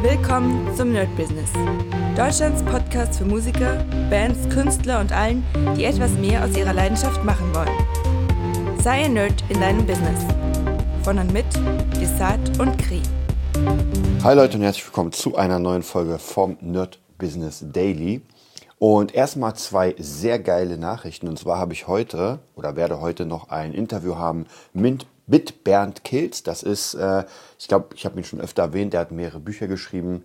Willkommen zum Nerd Business. Deutschlands Podcast für Musiker, Bands, Künstler und allen, die etwas mehr aus ihrer Leidenschaft machen wollen. Sei ein Nerd in deinem Business. Von und mit Desart und Kri. Hi Leute und herzlich willkommen zu einer neuen Folge vom Nerd Business Daily. Und erstmal zwei sehr geile Nachrichten. Und zwar habe ich heute oder werde heute noch ein Interview haben mit, mit Bernd Kilz. Das ist, äh, ich glaube, ich habe ihn schon öfter erwähnt, der hat mehrere Bücher geschrieben,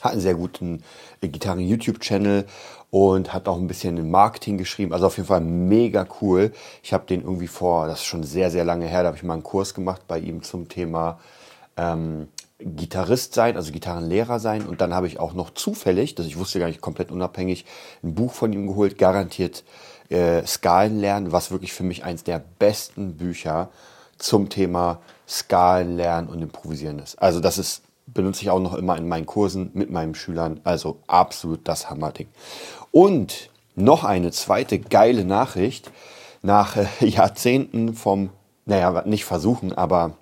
hat einen sehr guten äh, Gitarren-YouTube-Channel und hat auch ein bisschen im Marketing geschrieben. Also auf jeden Fall mega cool. Ich habe den irgendwie vor, das ist schon sehr, sehr lange her, da habe ich mal einen Kurs gemacht bei ihm zum Thema ähm, Gitarrist sein, also Gitarrenlehrer sein. Und dann habe ich auch noch zufällig, das ich wusste gar nicht komplett unabhängig, ein Buch von ihm geholt, garantiert äh, Skalen lernen, was wirklich für mich eins der besten Bücher zum Thema Skalen lernen und improvisieren ist. Also das ist benutze ich auch noch immer in meinen Kursen mit meinen Schülern. Also absolut das Hammerding. Und noch eine zweite geile Nachricht. Nach äh, Jahrzehnten vom, naja, nicht versuchen, aber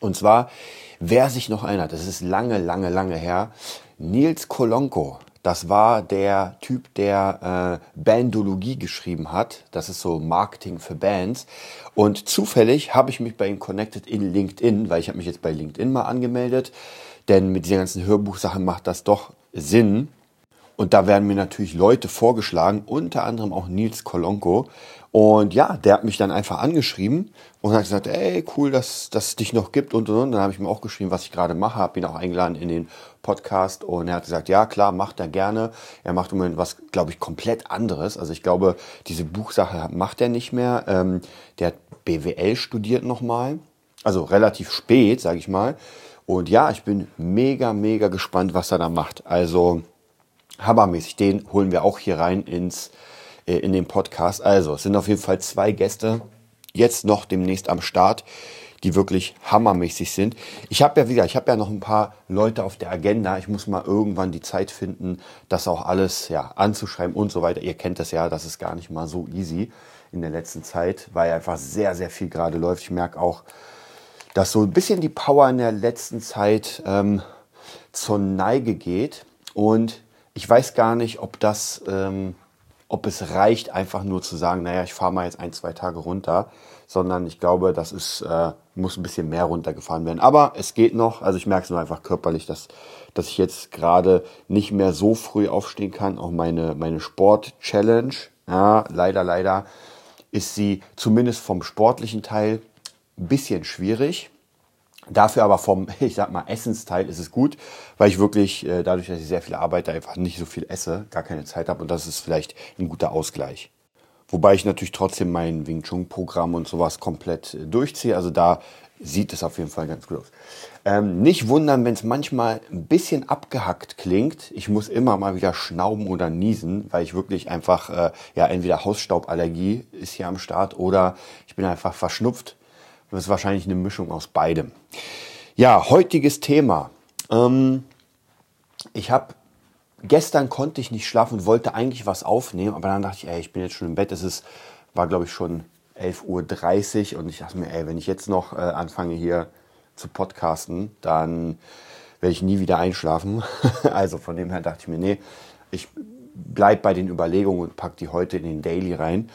und zwar Wer sich noch erinnert, das ist lange, lange, lange her, Nils Kolonko, das war der Typ, der äh, Bandologie geschrieben hat. Das ist so Marketing für Bands. Und zufällig habe ich mich bei ihm connected in LinkedIn, weil ich habe mich jetzt bei LinkedIn mal angemeldet. Denn mit dieser ganzen Hörbuchsache macht das doch Sinn. Und da werden mir natürlich Leute vorgeschlagen, unter anderem auch Nils Kolonko. Und ja, der hat mich dann einfach angeschrieben und hat gesagt, ey, cool, dass, dass es dich noch gibt und und und. Dann habe ich ihm auch geschrieben, was ich gerade mache, habe ihn auch eingeladen in den Podcast und er hat gesagt, ja klar, macht er gerne. Er macht im Moment was, glaube ich, komplett anderes. Also ich glaube, diese Buchsache macht er nicht mehr. Ähm, der hat BWL studiert nochmal, also relativ spät, sage ich mal. Und ja, ich bin mega, mega gespannt, was er da macht. Also hammermäßig, den holen wir auch hier rein ins äh, in den Podcast. Also, es sind auf jeden Fall zwei Gäste jetzt noch demnächst am Start, die wirklich hammermäßig sind. Ich habe ja wieder, ich habe ja noch ein paar Leute auf der Agenda. Ich muss mal irgendwann die Zeit finden, das auch alles ja anzuschreiben und so weiter. Ihr kennt das ja, das ist gar nicht mal so easy in der letzten Zeit, weil einfach sehr, sehr viel gerade läuft. Ich merke auch, dass so ein bisschen die Power in der letzten Zeit ähm, zur Neige geht. Und ich weiß gar nicht, ob das ähm, ob es reicht, einfach nur zu sagen, naja, ich fahre mal jetzt ein, zwei Tage runter, sondern ich glaube, das ist, äh, muss ein bisschen mehr runtergefahren werden. Aber es geht noch, also ich merke es nur einfach körperlich, dass, dass ich jetzt gerade nicht mehr so früh aufstehen kann. Auch meine, meine Sport-Challenge, ja, leider, leider ist sie zumindest vom sportlichen Teil ein bisschen schwierig. Dafür aber vom, ich sag mal, Essensteil ist es gut, weil ich wirklich, äh, dadurch, dass ich sehr viel arbeite, einfach nicht so viel esse, gar keine Zeit habe und das ist vielleicht ein guter Ausgleich. Wobei ich natürlich trotzdem mein Wing Chun Programm und sowas komplett äh, durchziehe. Also da sieht es auf jeden Fall ganz gut aus. Ähm, nicht wundern, wenn es manchmal ein bisschen abgehackt klingt. Ich muss immer mal wieder schnauben oder niesen, weil ich wirklich einfach, äh, ja, entweder Hausstauballergie ist hier am Start oder ich bin einfach verschnupft das ist wahrscheinlich eine Mischung aus beidem. Ja, heutiges Thema. Ähm, ich habe gestern konnte ich nicht schlafen und wollte eigentlich was aufnehmen, aber dann dachte ich, ey, ich bin jetzt schon im Bett. Es ist, war glaube ich schon 11.30 Uhr und ich dachte mir, ey, wenn ich jetzt noch äh, anfange hier zu podcasten, dann werde ich nie wieder einschlafen. also von dem her dachte ich mir, nee, ich bleibe bei den Überlegungen und packe die heute in den Daily rein.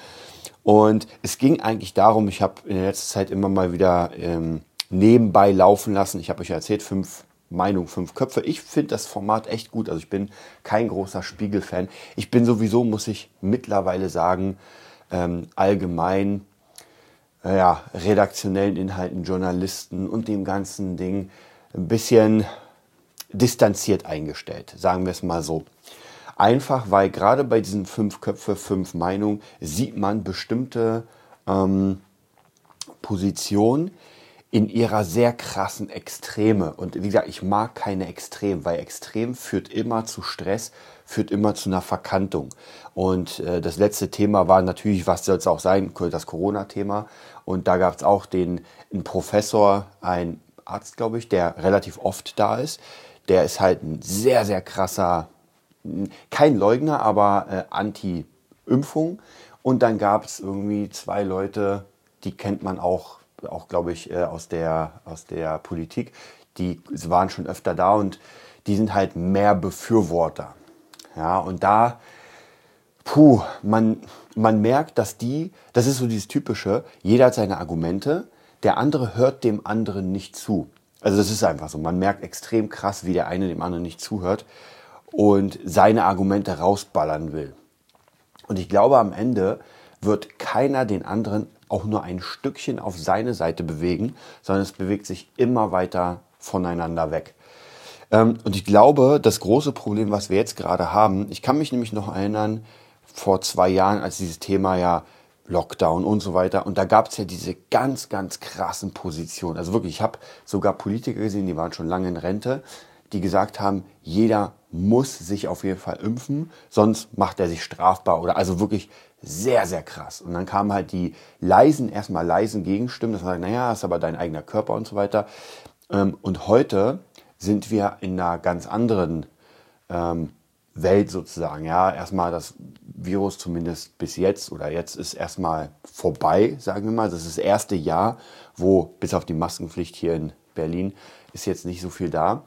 Und es ging eigentlich darum, ich habe in der letzten Zeit immer mal wieder ähm, nebenbei laufen lassen. Ich habe euch erzählt, fünf Meinung, fünf Köpfe. Ich finde das Format echt gut. Also ich bin kein großer Spiegel-Fan. Ich bin sowieso, muss ich mittlerweile sagen, ähm, allgemein ja, redaktionellen Inhalten, Journalisten und dem ganzen Ding ein bisschen distanziert eingestellt, sagen wir es mal so. Einfach weil gerade bei diesen fünf Köpfe, fünf Meinungen sieht man bestimmte ähm, Positionen in ihrer sehr krassen Extreme. Und wie gesagt, ich mag keine Extrem, weil Extrem führt immer zu Stress, führt immer zu einer Verkantung. Und äh, das letzte Thema war natürlich, was soll es auch sein, das Corona-Thema. Und da gab es auch den einen Professor, ein Arzt, glaube ich, der relativ oft da ist. Der ist halt ein sehr, sehr krasser kein Leugner, aber äh, Anti-Impfung. Und dann gab es irgendwie zwei Leute, die kennt man auch, auch glaube ich, äh, aus, der, aus der Politik, die waren schon öfter da und die sind halt mehr Befürworter. Ja, und da, puh, man, man merkt, dass die, das ist so dieses typische, jeder hat seine Argumente, der andere hört dem anderen nicht zu. Also das ist einfach so. Man merkt extrem krass, wie der eine dem anderen nicht zuhört und seine Argumente rausballern will. Und ich glaube, am Ende wird keiner den anderen auch nur ein Stückchen auf seine Seite bewegen, sondern es bewegt sich immer weiter voneinander weg. Ähm, und ich glaube, das große Problem, was wir jetzt gerade haben, ich kann mich nämlich noch erinnern, vor zwei Jahren, als dieses Thema ja Lockdown und so weiter. Und da gab es ja diese ganz, ganz krassen Positionen. Also wirklich, ich habe sogar Politiker gesehen, die waren schon lange in Rente, die gesagt haben, jeder muss sich auf jeden Fall impfen, sonst macht er sich strafbar oder also wirklich sehr, sehr krass. Und dann kamen halt die leisen, erstmal leisen Gegenstimmen, dass man sagt, naja, ist aber dein eigener Körper und so weiter. Ähm, und heute sind wir in einer ganz anderen ähm, Welt sozusagen. Ja, erstmal das Virus zumindest bis jetzt oder jetzt ist erstmal vorbei, sagen wir mal. Das ist das erste Jahr, wo bis auf die Maskenpflicht hier in Berlin ist jetzt nicht so viel da.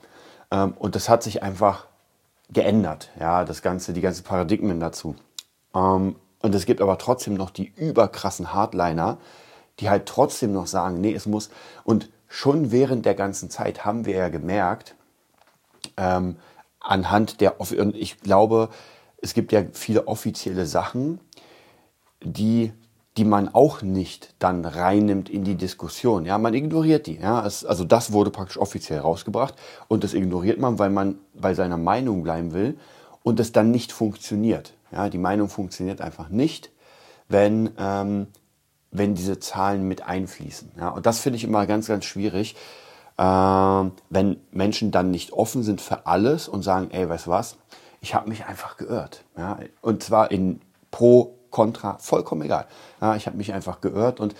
Ähm, und das hat sich einfach geändert. Ja, das ganze, die ganzen Paradigmen dazu. Ähm, und es gibt aber trotzdem noch die überkrassen Hardliner, die halt trotzdem noch sagen, nee, es muss. Und schon während der ganzen Zeit haben wir ja gemerkt, ähm, anhand der, und ich glaube, es gibt ja viele offizielle Sachen, die, die man auch nicht dann reinnimmt in die Diskussion. Ja, man ignoriert die. Ja, es, also das wurde praktisch offiziell rausgebracht und das ignoriert man, weil man bei seiner Meinung bleiben will und es dann nicht funktioniert. Ja, die Meinung funktioniert einfach nicht, wenn, ähm, wenn diese Zahlen mit einfließen. Ja, und das finde ich immer ganz, ganz schwierig äh, wenn Menschen dann nicht offen sind für alles und sagen, ey, weißt du was, ich habe mich einfach geirrt. Ja? Und zwar in pro, contra, vollkommen egal. Ja, ich habe mich einfach geirrt und,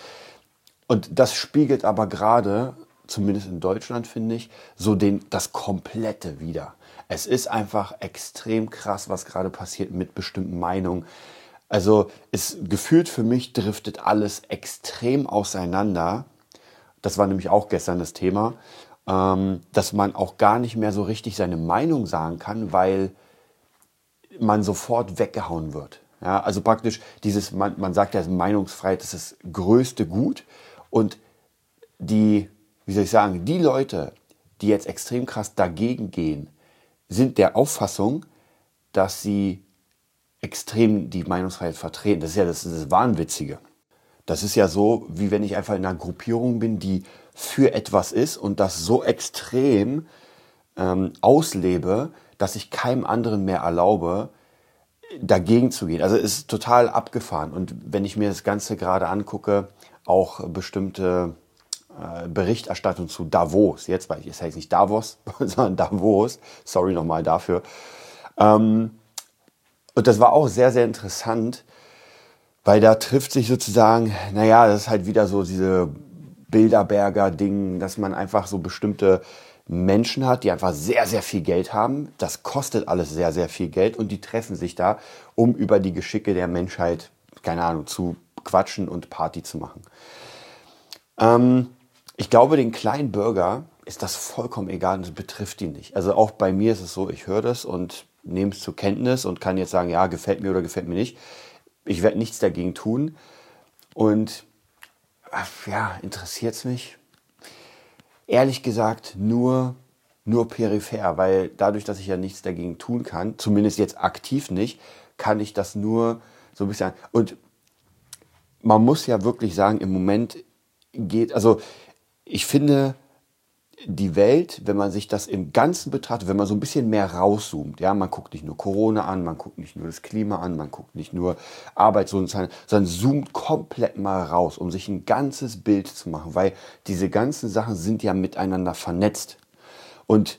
und das spiegelt aber gerade, zumindest in Deutschland finde ich, so den, das Komplette wieder. Es ist einfach extrem krass, was gerade passiert mit bestimmten Meinungen. Also es gefühlt für mich driftet alles extrem auseinander das war nämlich auch gestern das Thema, ähm, dass man auch gar nicht mehr so richtig seine Meinung sagen kann, weil man sofort weggehauen wird. Ja, also praktisch dieses, man, man sagt ja, Meinungsfreiheit ist das größte Gut und die, wie soll ich sagen, die Leute, die jetzt extrem krass dagegen gehen, sind der Auffassung, dass sie extrem die Meinungsfreiheit vertreten. Das ist ja das, das Wahnwitzige. Das ist ja so, wie wenn ich einfach in einer Gruppierung bin, die für etwas ist und das so extrem ähm, auslebe, dass ich keinem anderen mehr erlaube, dagegen zu gehen. Also ist total abgefahren. Und wenn ich mir das Ganze gerade angucke, auch bestimmte äh, Berichterstattung zu Davos, jetzt weil ich, es heißt nicht Davos, sondern Davos, sorry nochmal dafür. Ähm, und das war auch sehr, sehr interessant, weil da trifft sich sozusagen, naja, das ist halt wieder so diese Bilderberger-Ding, dass man einfach so bestimmte Menschen hat, die einfach sehr, sehr viel Geld haben. Das kostet alles sehr, sehr viel Geld und die treffen sich da, um über die Geschicke der Menschheit, keine Ahnung, zu quatschen und Party zu machen. Ähm, ich glaube, den kleinen Bürger ist das vollkommen egal und betrifft ihn nicht. Also auch bei mir ist es so, ich höre das und nehme es zur Kenntnis und kann jetzt sagen, ja, gefällt mir oder gefällt mir nicht ich werde nichts dagegen tun. Und ja, interessiert es mich? Ehrlich gesagt, nur, nur peripher, weil dadurch, dass ich ja nichts dagegen tun kann, zumindest jetzt aktiv nicht, kann ich das nur so ein bisschen. Und man muss ja wirklich sagen, im Moment geht, also ich finde, die Welt, wenn man sich das im Ganzen betrachtet, wenn man so ein bisschen mehr rauszoomt, ja, man guckt nicht nur Corona an, man guckt nicht nur das Klima an, man guckt nicht nur Arbeitslosenzahlen, sondern zoomt komplett mal raus, um sich ein ganzes Bild zu machen, weil diese ganzen Sachen sind ja miteinander vernetzt. Und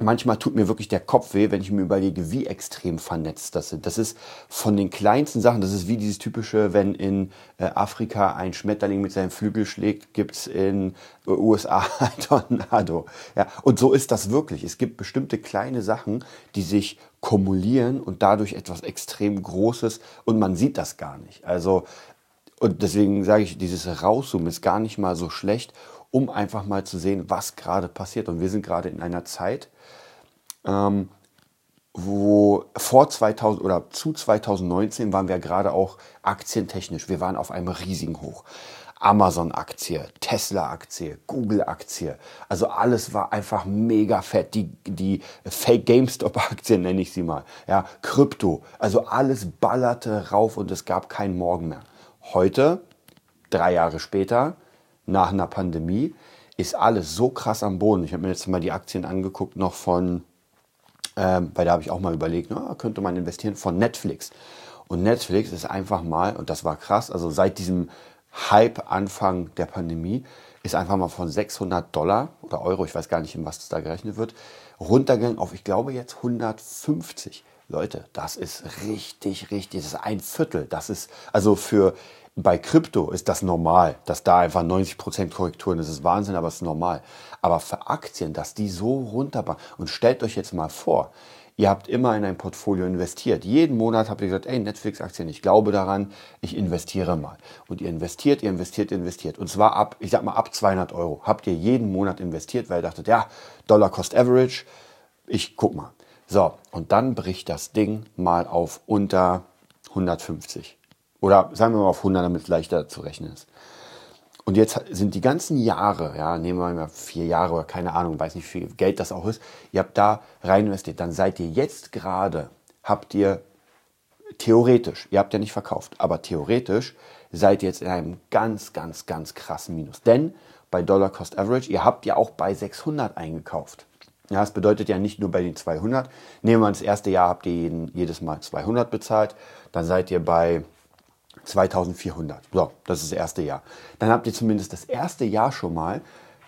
manchmal tut mir wirklich der Kopf weh, wenn ich mir überlege, wie extrem vernetzt das sind. Das ist von den kleinsten Sachen, das ist wie dieses typische, wenn in äh, Afrika ein Schmetterling mit seinem Flügel schlägt, gibt's in äh, USA ein Tornado. Ja, und so ist das wirklich. Es gibt bestimmte kleine Sachen, die sich kumulieren und dadurch etwas extrem Großes und man sieht das gar nicht. Also, und deswegen sage ich, dieses Rauszoomen ist gar nicht mal so schlecht, um einfach mal zu sehen, was gerade passiert. Und wir sind gerade in einer Zeit, ähm, wo vor 2000 oder zu 2019 waren wir gerade auch aktientechnisch. Wir waren auf einem riesigen Hoch. Amazon-Aktie, Tesla-Aktie, Google-Aktie. Also alles war einfach mega fett. Die, die Fake GameStop-Aktien nenne ich sie mal. Ja, Krypto. Also alles ballerte rauf und es gab keinen Morgen mehr. Heute, drei Jahre später, nach einer Pandemie, ist alles so krass am Boden. Ich habe mir jetzt mal die Aktien angeguckt, noch von, ähm, weil da habe ich auch mal überlegt, na, könnte man investieren, von Netflix. Und Netflix ist einfach mal, und das war krass, also seit diesem Hype Anfang der Pandemie ist einfach mal von 600 Dollar oder Euro, ich weiß gar nicht, in was das da gerechnet wird, runtergegangen auf, ich glaube, jetzt 150. Leute, das ist richtig, richtig, das ist ein Viertel. Das ist, also für, bei Krypto ist das normal, dass da einfach 90% Korrekturen, das ist Wahnsinn, aber es ist normal. Aber für Aktien, dass die so runterbauen, und stellt euch jetzt mal vor, Ihr habt immer in ein Portfolio investiert. Jeden Monat habt ihr gesagt, ey, Netflix-Aktien, ich glaube daran, ich investiere mal. Und ihr investiert, ihr investiert, ihr investiert. Und zwar ab, ich sag mal, ab 200 Euro habt ihr jeden Monat investiert, weil ihr dachtet, ja, Dollar Cost Average, ich guck mal. So, und dann bricht das Ding mal auf unter 150. Oder sagen wir mal auf 100, damit es leichter zu rechnen ist. Und jetzt sind die ganzen Jahre, ja, nehmen wir mal vier Jahre oder keine Ahnung, weiß nicht, wie viel Geld das auch ist, ihr habt da rein investiert. Dann seid ihr jetzt gerade, habt ihr theoretisch, ihr habt ja nicht verkauft, aber theoretisch seid ihr jetzt in einem ganz, ganz, ganz krassen Minus. Denn bei Dollar Cost Average, ihr habt ja auch bei 600 eingekauft. Ja, das bedeutet ja nicht nur bei den 200. Nehmen wir das erste Jahr, habt ihr jeden, jedes Mal 200 bezahlt. Dann seid ihr bei 2400. So, das ist das erste Jahr. Dann habt ihr zumindest das erste Jahr schon mal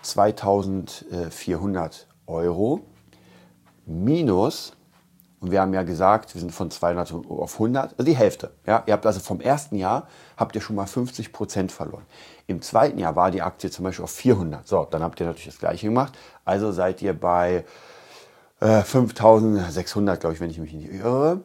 2400 Euro minus, und wir haben ja gesagt, wir sind von 200 auf 100, also die Hälfte. Ja? Ihr habt also vom ersten Jahr, habt ihr schon mal 50 Prozent verloren. Im zweiten Jahr war die Aktie zum Beispiel auf 400. So, dann habt ihr natürlich das gleiche gemacht. Also seid ihr bei äh, 5600, glaube ich, wenn ich mich nicht irre.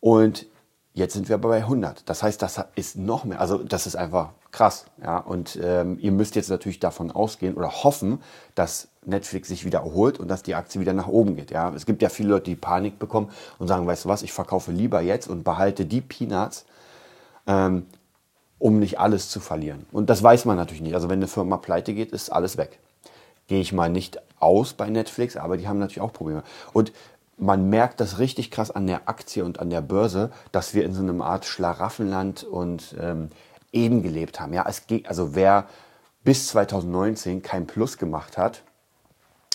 Und Jetzt sind wir aber bei 100. Das heißt, das ist noch mehr. Also das ist einfach krass. Ja? Und ähm, ihr müsst jetzt natürlich davon ausgehen oder hoffen, dass Netflix sich wieder erholt und dass die Aktie wieder nach oben geht. Ja? Es gibt ja viele Leute, die Panik bekommen und sagen, weißt du was, ich verkaufe lieber jetzt und behalte die Peanuts, ähm, um nicht alles zu verlieren. Und das weiß man natürlich nicht. Also wenn eine Firma pleite geht, ist alles weg. Gehe ich mal nicht aus bei Netflix, aber die haben natürlich auch Probleme. Und man merkt das richtig krass an der Aktie und an der Börse, dass wir in so einem Art Schlaraffenland und ähm, Eden gelebt haben. Ja, es geht, also wer bis 2019 kein Plus gemacht hat,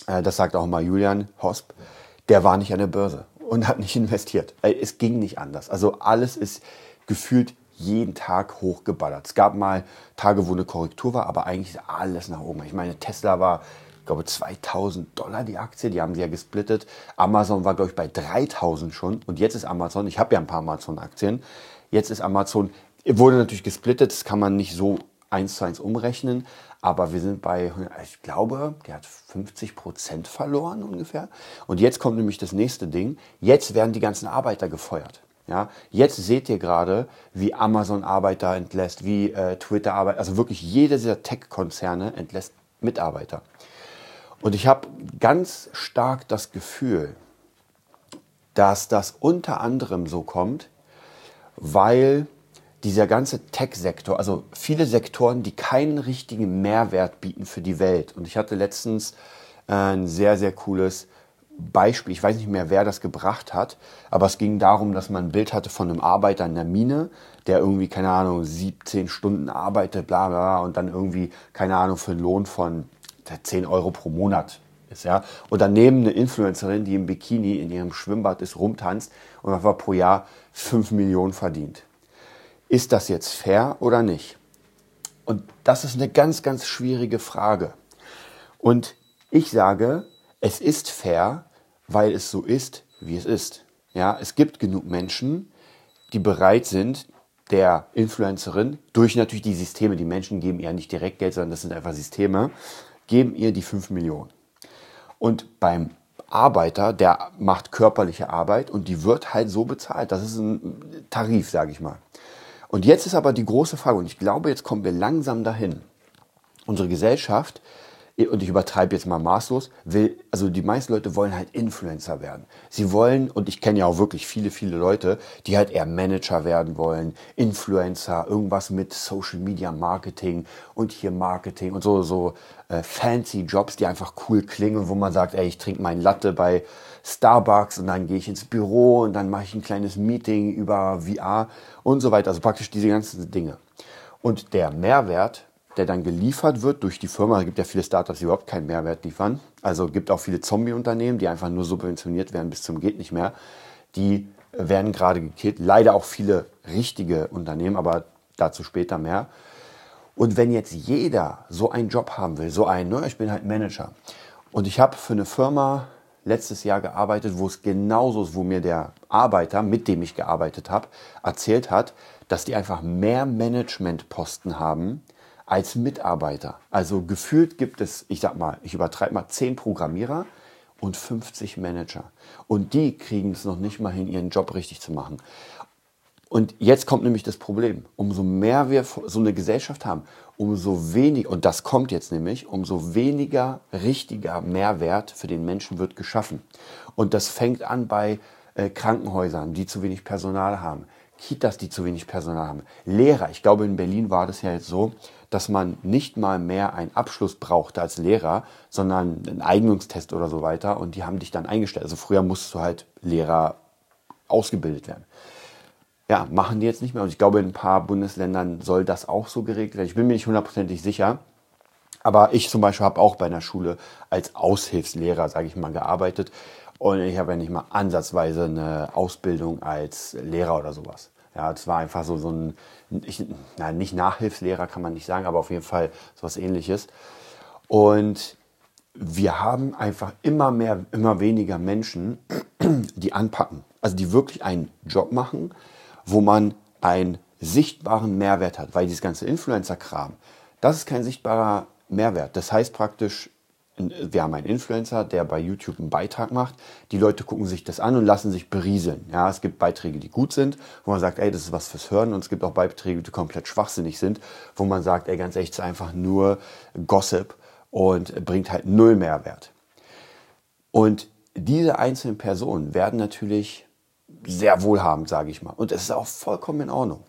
äh, das sagt auch mal Julian Hosp, der war nicht an der Börse und hat nicht investiert. Äh, es ging nicht anders. Also alles ist gefühlt jeden Tag hochgeballert. Es gab mal Tage, wo eine Korrektur war, aber eigentlich ist alles nach oben. Ich meine, Tesla war glaube 2000 Dollar die Aktie, die haben sie ja gesplittet. Amazon war, glaube ich, bei 3000 schon. Und jetzt ist Amazon, ich habe ja ein paar Amazon-Aktien, jetzt ist Amazon, wurde natürlich gesplittet, das kann man nicht so eins zu eins umrechnen, aber wir sind bei, ich glaube, der hat 50 Prozent verloren ungefähr. Und jetzt kommt nämlich das nächste Ding. Jetzt werden die ganzen Arbeiter gefeuert. Ja, jetzt seht ihr gerade, wie Amazon Arbeiter entlässt, wie äh, Twitter Arbeiter, also wirklich jede dieser Tech-Konzerne entlässt Mitarbeiter. Und ich habe ganz stark das Gefühl, dass das unter anderem so kommt, weil dieser ganze Tech-Sektor, also viele Sektoren, die keinen richtigen Mehrwert bieten für die Welt. Und ich hatte letztens äh, ein sehr, sehr cooles Beispiel, ich weiß nicht mehr, wer das gebracht hat, aber es ging darum, dass man ein Bild hatte von einem Arbeiter in der Mine, der irgendwie, keine Ahnung, 17 Stunden arbeitet, bla bla, und dann irgendwie, keine Ahnung, für einen Lohn von 10 Euro pro Monat ist. Ja? Und daneben eine Influencerin, die im Bikini in ihrem Schwimmbad ist, rumtanzt und einfach pro Jahr 5 Millionen verdient. Ist das jetzt fair oder nicht? Und das ist eine ganz, ganz schwierige Frage. Und ich sage, es ist fair, weil es so ist, wie es ist. Ja, es gibt genug Menschen, die bereit sind, der Influencerin durch natürlich die Systeme, die Menschen geben ihr nicht direkt Geld, sondern das sind einfach Systeme, geben ihr die 5 Millionen. Und beim Arbeiter, der macht körperliche Arbeit und die wird halt so bezahlt. Das ist ein Tarif, sage ich mal. Und jetzt ist aber die große Frage, und ich glaube, jetzt kommen wir langsam dahin. Unsere Gesellschaft und ich übertreibe jetzt mal maßlos, will, also die meisten Leute wollen halt Influencer werden. Sie wollen, und ich kenne ja auch wirklich viele, viele Leute, die halt eher Manager werden wollen, Influencer, irgendwas mit Social Media Marketing und hier Marketing und so, so äh, fancy Jobs, die einfach cool klingen, wo man sagt, ey, ich trinke meinen Latte bei Starbucks und dann gehe ich ins Büro und dann mache ich ein kleines Meeting über VR und so weiter. Also praktisch diese ganzen Dinge. Und der Mehrwert der dann geliefert wird durch die Firma. Es gibt ja viele Startups, die überhaupt keinen Mehrwert liefern. Also gibt auch viele Zombie-Unternehmen, die einfach nur subventioniert werden bis zum geht nicht mehr. Die werden gerade gekillt. Leider auch viele richtige Unternehmen, aber dazu später mehr. Und wenn jetzt jeder so einen Job haben will, so einen, ne, ich bin halt Manager und ich habe für eine Firma letztes Jahr gearbeitet, wo es genauso ist, wo mir der Arbeiter, mit dem ich gearbeitet habe, erzählt hat, dass die einfach mehr Managementposten haben als Mitarbeiter. Also gefühlt gibt es, ich sag mal, ich übertreibe mal, 10 Programmierer und 50 Manager. Und die kriegen es noch nicht mal hin, ihren Job richtig zu machen. Und jetzt kommt nämlich das Problem. Umso mehr wir so eine Gesellschaft haben, umso weniger, und das kommt jetzt nämlich, umso weniger richtiger Mehrwert für den Menschen wird geschaffen. Und das fängt an bei äh, Krankenhäusern, die zu wenig Personal haben. Kitas, die zu wenig Personal haben. Lehrer, ich glaube in Berlin war das ja jetzt so, dass man nicht mal mehr einen Abschluss brauchte als Lehrer, sondern einen Eignungstest oder so weiter und die haben dich dann eingestellt. Also früher musstest du halt Lehrer ausgebildet werden. Ja, machen die jetzt nicht mehr und ich glaube in ein paar Bundesländern soll das auch so geregelt werden. Ich bin mir nicht hundertprozentig sicher. Aber ich zum Beispiel habe auch bei einer Schule als Aushilfslehrer, sage ich mal, gearbeitet. Und ich habe ja nicht mal ansatzweise eine Ausbildung als Lehrer oder sowas. Ja, es war einfach so, so ein, ich, na, nicht Nachhilfslehrer kann man nicht sagen, aber auf jeden Fall so was ähnliches. Und wir haben einfach immer mehr, immer weniger Menschen, die anpacken. Also die wirklich einen Job machen, wo man einen sichtbaren Mehrwert hat. Weil dieses ganze Influencer-Kram, das ist kein sichtbarer Mehrwert. Das heißt praktisch, wir haben einen Influencer, der bei YouTube einen Beitrag macht. Die Leute gucken sich das an und lassen sich berieseln. Ja, es gibt Beiträge, die gut sind, wo man sagt, ey, das ist was fürs Hören. Und es gibt auch Beiträge, die komplett schwachsinnig sind, wo man sagt, ey, ganz echt, es ist einfach nur Gossip und bringt halt null Mehrwert. Und diese einzelnen Personen werden natürlich sehr wohlhabend, sage ich mal. Und es ist auch vollkommen in Ordnung.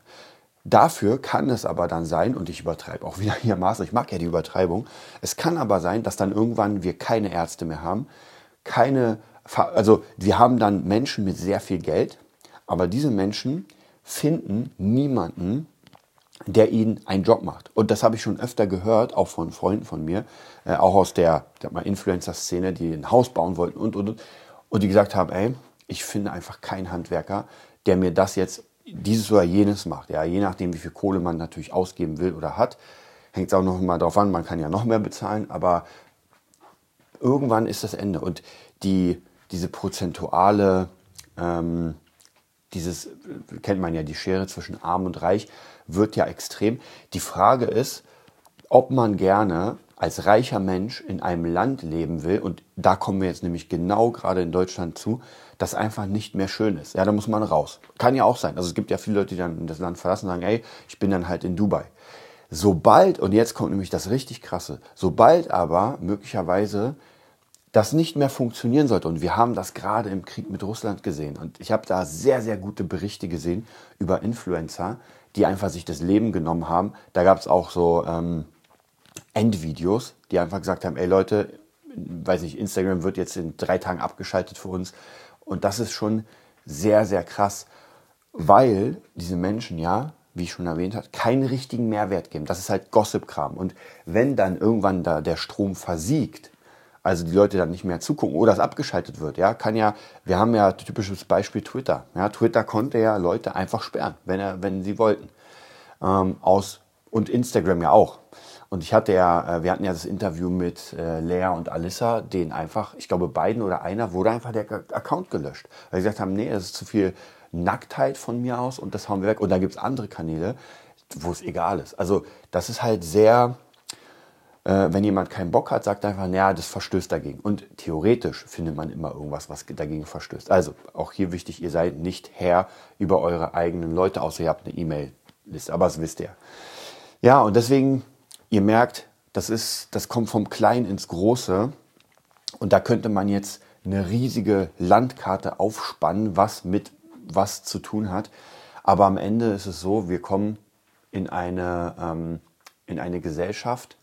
Dafür kann es aber dann sein, und ich übertreibe auch wieder hier Maße, ich mag ja die Übertreibung, es kann aber sein, dass dann irgendwann wir keine Ärzte mehr haben, keine, also wir haben dann Menschen mit sehr viel Geld, aber diese Menschen finden niemanden, der ihnen einen Job macht. Und das habe ich schon öfter gehört, auch von Freunden von mir, äh, auch aus der, der Influencer-Szene, die ein Haus bauen wollten und, und, und, und die gesagt haben, ey, ich finde einfach keinen Handwerker, der mir das jetzt dieses oder jenes macht. Ja, je nachdem, wie viel Kohle man natürlich ausgeben will oder hat, hängt es auch noch mal darauf an. Man kann ja noch mehr bezahlen, aber irgendwann ist das Ende. Und die, diese prozentuale, ähm, dieses kennt man ja, die Schere zwischen Arm und Reich wird ja extrem. Die Frage ist, ob man gerne als reicher Mensch in einem Land leben will, und da kommen wir jetzt nämlich genau gerade in Deutschland zu, das einfach nicht mehr schön ist. Ja, da muss man raus. Kann ja auch sein. Also es gibt ja viele Leute, die dann das Land verlassen und sagen, ey, ich bin dann halt in Dubai. Sobald, und jetzt kommt nämlich das richtig krasse, sobald aber möglicherweise das nicht mehr funktionieren sollte, und wir haben das gerade im Krieg mit Russland gesehen, und ich habe da sehr, sehr gute Berichte gesehen über Influencer, die einfach sich das Leben genommen haben. Da gab es auch so ähm, Endvideos, die einfach gesagt haben, ey Leute, weiß nicht, Instagram wird jetzt in drei Tagen abgeschaltet für uns. Und das ist schon sehr, sehr krass, weil diese Menschen ja, wie ich schon erwähnt habe, keinen richtigen Mehrwert geben. Das ist halt Gossip-Kram. Und wenn dann irgendwann da der Strom versiegt, also die Leute dann nicht mehr zugucken oder es abgeschaltet wird, ja, kann ja, wir haben ja typisches Beispiel Twitter. Ja, Twitter konnte ja Leute einfach sperren, wenn er, wenn sie wollten. Ähm, aus, und Instagram ja auch. Und ich hatte ja, äh, wir hatten ja das Interview mit äh, Lea und Alissa, denen einfach, ich glaube beiden oder einer, wurde einfach der Account gelöscht. Weil sie gesagt haben, nee, das ist zu viel Nacktheit von mir aus und das hauen wir weg. Und da gibt es andere Kanäle, wo es egal ist. Also das ist halt sehr, äh, wenn jemand keinen Bock hat, sagt einfach, naja, das verstößt dagegen. Und theoretisch findet man immer irgendwas, was dagegen verstößt. Also auch hier wichtig, ihr seid nicht Herr über eure eigenen Leute, außer ihr habt eine E-Mail-Liste. Aber das wisst ihr. Ja, und deswegen Ihr merkt, das, ist, das kommt vom Kleinen ins Große. Und da könnte man jetzt eine riesige Landkarte aufspannen, was mit was zu tun hat. Aber am Ende ist es so, wir kommen in eine, ähm, in eine Gesellschaft,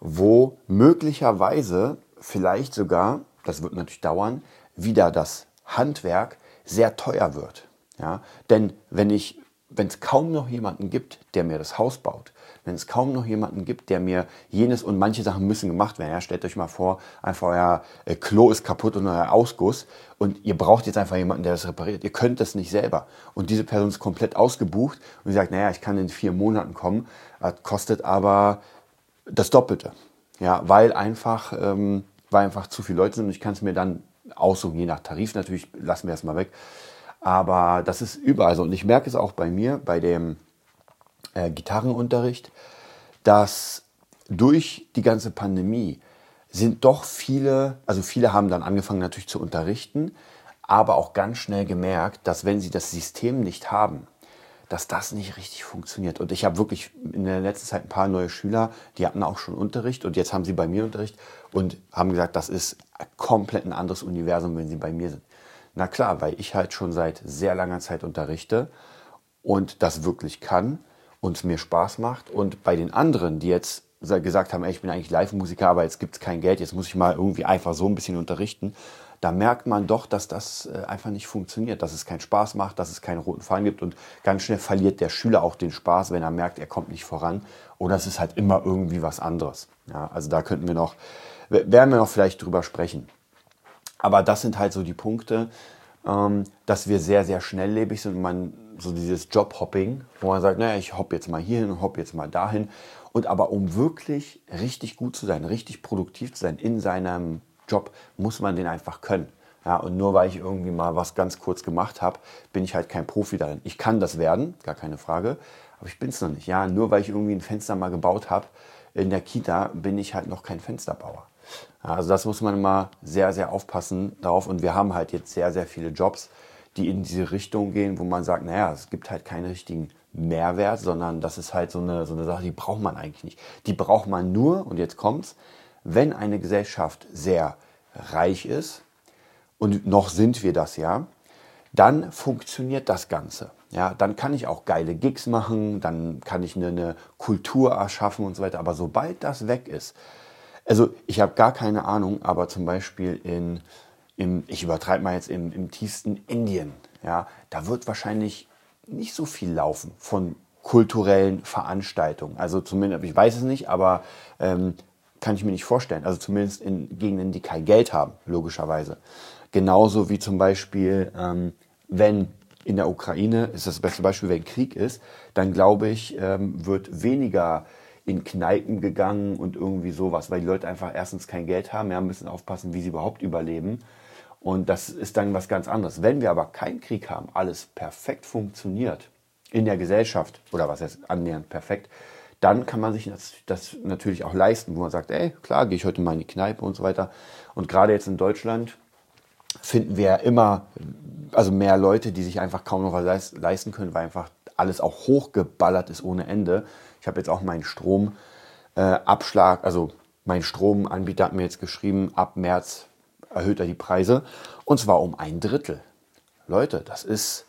wo möglicherweise vielleicht sogar, das wird natürlich dauern, wieder das Handwerk sehr teuer wird. Ja? Denn wenn ich wenn es kaum noch jemanden gibt, der mir das Haus baut, wenn es kaum noch jemanden gibt, der mir jenes und manche Sachen müssen gemacht werden. Ja, stellt euch mal vor, einfach euer äh, Klo ist kaputt und euer Ausguss und ihr braucht jetzt einfach jemanden, der das repariert. Ihr könnt das nicht selber. Und diese Person ist komplett ausgebucht und sagt, naja, ich kann in vier Monaten kommen, das kostet aber das Doppelte. Ja, weil einfach, ähm, weil einfach zu viele Leute sind und ich kann es mir dann aussuchen, je nach Tarif natürlich, lassen wir es mal weg. Aber das ist überall so. Und ich merke es auch bei mir, bei dem äh, Gitarrenunterricht, dass durch die ganze Pandemie sind doch viele, also viele haben dann angefangen natürlich zu unterrichten, aber auch ganz schnell gemerkt, dass wenn sie das System nicht haben, dass das nicht richtig funktioniert. Und ich habe wirklich in der letzten Zeit ein paar neue Schüler, die hatten auch schon Unterricht und jetzt haben sie bei mir Unterricht und haben gesagt, das ist komplett ein anderes Universum, wenn sie bei mir sind. Na klar, weil ich halt schon seit sehr langer Zeit unterrichte und das wirklich kann und es mir Spaß macht. Und bei den anderen, die jetzt gesagt haben, ey, ich bin eigentlich Live-Musiker, aber jetzt gibt es kein Geld, jetzt muss ich mal irgendwie einfach so ein bisschen unterrichten, da merkt man doch, dass das äh, einfach nicht funktioniert, dass es keinen Spaß macht, dass es keinen roten Faden gibt und ganz schnell verliert der Schüler auch den Spaß, wenn er merkt, er kommt nicht voran oder es ist halt immer irgendwie was anderes. Ja, also da könnten wir noch, werden wir noch vielleicht drüber sprechen. Aber das sind halt so die Punkte, ähm, dass wir sehr, sehr schnelllebig sind und man so dieses Jobhopping, wo man sagt, naja, ich hopp jetzt mal hierhin und hopp jetzt mal dahin. Und aber um wirklich richtig gut zu sein, richtig produktiv zu sein in seinem Job, muss man den einfach können. Ja, und nur weil ich irgendwie mal was ganz kurz gemacht habe, bin ich halt kein Profi darin. Ich kann das werden, gar keine Frage, aber ich bin es noch nicht. Ja, nur weil ich irgendwie ein Fenster mal gebaut habe in der Kita, bin ich halt noch kein Fensterbauer. Also das muss man immer sehr, sehr aufpassen darauf. Und wir haben halt jetzt sehr, sehr viele Jobs, die in diese Richtung gehen, wo man sagt, naja, es gibt halt keinen richtigen Mehrwert, sondern das ist halt so eine, so eine Sache, die braucht man eigentlich nicht. Die braucht man nur, und jetzt kommt's, wenn eine Gesellschaft sehr reich ist, und noch sind wir das ja, dann funktioniert das Ganze. Ja, dann kann ich auch geile Gigs machen, dann kann ich eine, eine Kultur erschaffen und so weiter. Aber sobald das weg ist, also ich habe gar keine Ahnung, aber zum Beispiel in, im, ich übertreibe mal jetzt im, im tiefsten Indien, ja, da wird wahrscheinlich nicht so viel laufen von kulturellen Veranstaltungen. Also zumindest, ich weiß es nicht, aber ähm, kann ich mir nicht vorstellen. Also zumindest in Gegenden, die kein Geld haben, logischerweise. Genauso wie zum Beispiel, ähm, wenn in der Ukraine, ist das beste Beispiel, wenn Krieg ist, dann glaube ich, ähm, wird weniger in Kneipen gegangen und irgendwie sowas, weil die Leute einfach erstens kein Geld haben, ja, müssen aufpassen, wie sie überhaupt überleben. Und das ist dann was ganz anderes. Wenn wir aber keinen Krieg haben, alles perfekt funktioniert in der Gesellschaft oder was heißt annähernd perfekt, dann kann man sich das, das natürlich auch leisten, wo man sagt, ey, klar, gehe ich heute mal in die Kneipe und so weiter. Und gerade jetzt in Deutschland finden wir ja also mehr Leute, die sich einfach kaum noch was leisten können, weil einfach alles auch hochgeballert ist ohne Ende. Ich habe jetzt auch meinen Stromabschlag, äh, also mein Stromanbieter hat mir jetzt geschrieben, ab März erhöht er die Preise und zwar um ein Drittel. Leute, das ist,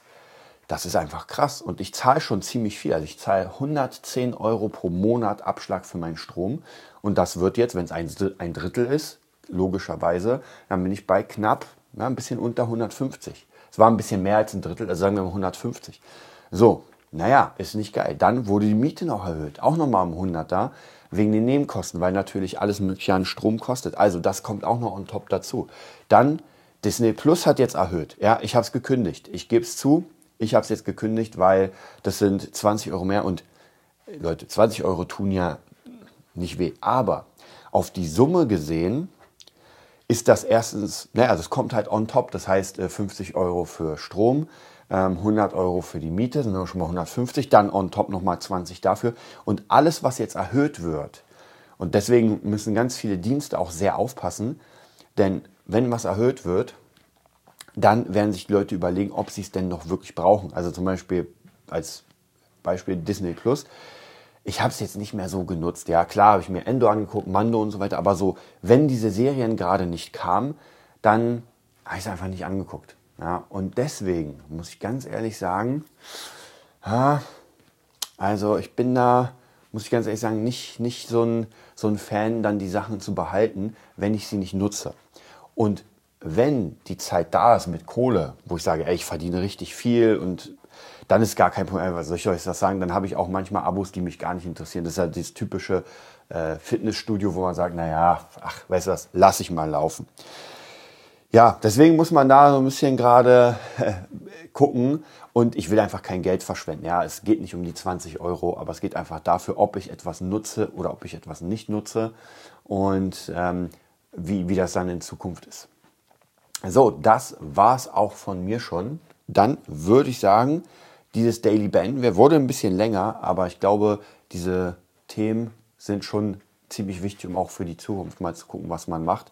das ist einfach krass und ich zahle schon ziemlich viel. Also ich zahle 110 Euro pro Monat Abschlag für meinen Strom und das wird jetzt, wenn es ein, ein Drittel ist, logischerweise, dann bin ich bei knapp, ja, ein bisschen unter 150. Es war ein bisschen mehr als ein Drittel, also sagen wir mal 150. So, naja, ist nicht geil. Dann wurde die Miete noch erhöht, auch nochmal um 100 da, wegen den Nebenkosten, weil natürlich alles mögliche an Strom kostet. Also das kommt auch noch on top dazu. Dann Disney Plus hat jetzt erhöht. Ja, ich habe es gekündigt. Ich gebe es zu, ich habe es jetzt gekündigt, weil das sind 20 Euro mehr und Leute, 20 Euro tun ja nicht weh. Aber auf die Summe gesehen ist das erstens, naja, das kommt halt on top. Das heißt 50 äh, Euro für Strom, 100 ähm, Euro für die Miete, sind wir schon mal 150, dann on top nochmal 20 dafür. Und alles, was jetzt erhöht wird, und deswegen müssen ganz viele Dienste auch sehr aufpassen, denn wenn was erhöht wird, dann werden sich die Leute überlegen, ob sie es denn noch wirklich brauchen. Also zum Beispiel als Beispiel Disney Plus. ich habe es jetzt nicht mehr so genutzt. Ja, klar, habe ich mir Endo angeguckt, Mando und so weiter, aber so, wenn diese Serien gerade nicht kamen, dann habe ich es einfach nicht angeguckt. Ja, und deswegen muss ich ganz ehrlich sagen, ja, also ich bin da, muss ich ganz ehrlich sagen, nicht, nicht so, ein, so ein Fan, dann die Sachen zu behalten, wenn ich sie nicht nutze. Und wenn die Zeit da ist mit Kohle, wo ich sage, ey, ich verdiene richtig viel und dann ist gar kein Problem. Was soll ich euch das sagen? Dann habe ich auch manchmal Abos, die mich gar nicht interessieren. Das ist halt dieses typische äh, Fitnessstudio, wo man sagt, naja, ach, weißt du was, lass ich mal laufen. Ja, deswegen muss man da so ein bisschen gerade äh, gucken und ich will einfach kein Geld verschwenden. Ja, es geht nicht um die 20 Euro, aber es geht einfach dafür, ob ich etwas nutze oder ob ich etwas nicht nutze und ähm, wie, wie das dann in Zukunft ist. So, das war es auch von mir schon. Dann würde ich sagen, dieses Daily beenden wir. Wurde ein bisschen länger, aber ich glaube, diese Themen sind schon ziemlich wichtig, um auch für die Zukunft mal zu gucken, was man macht.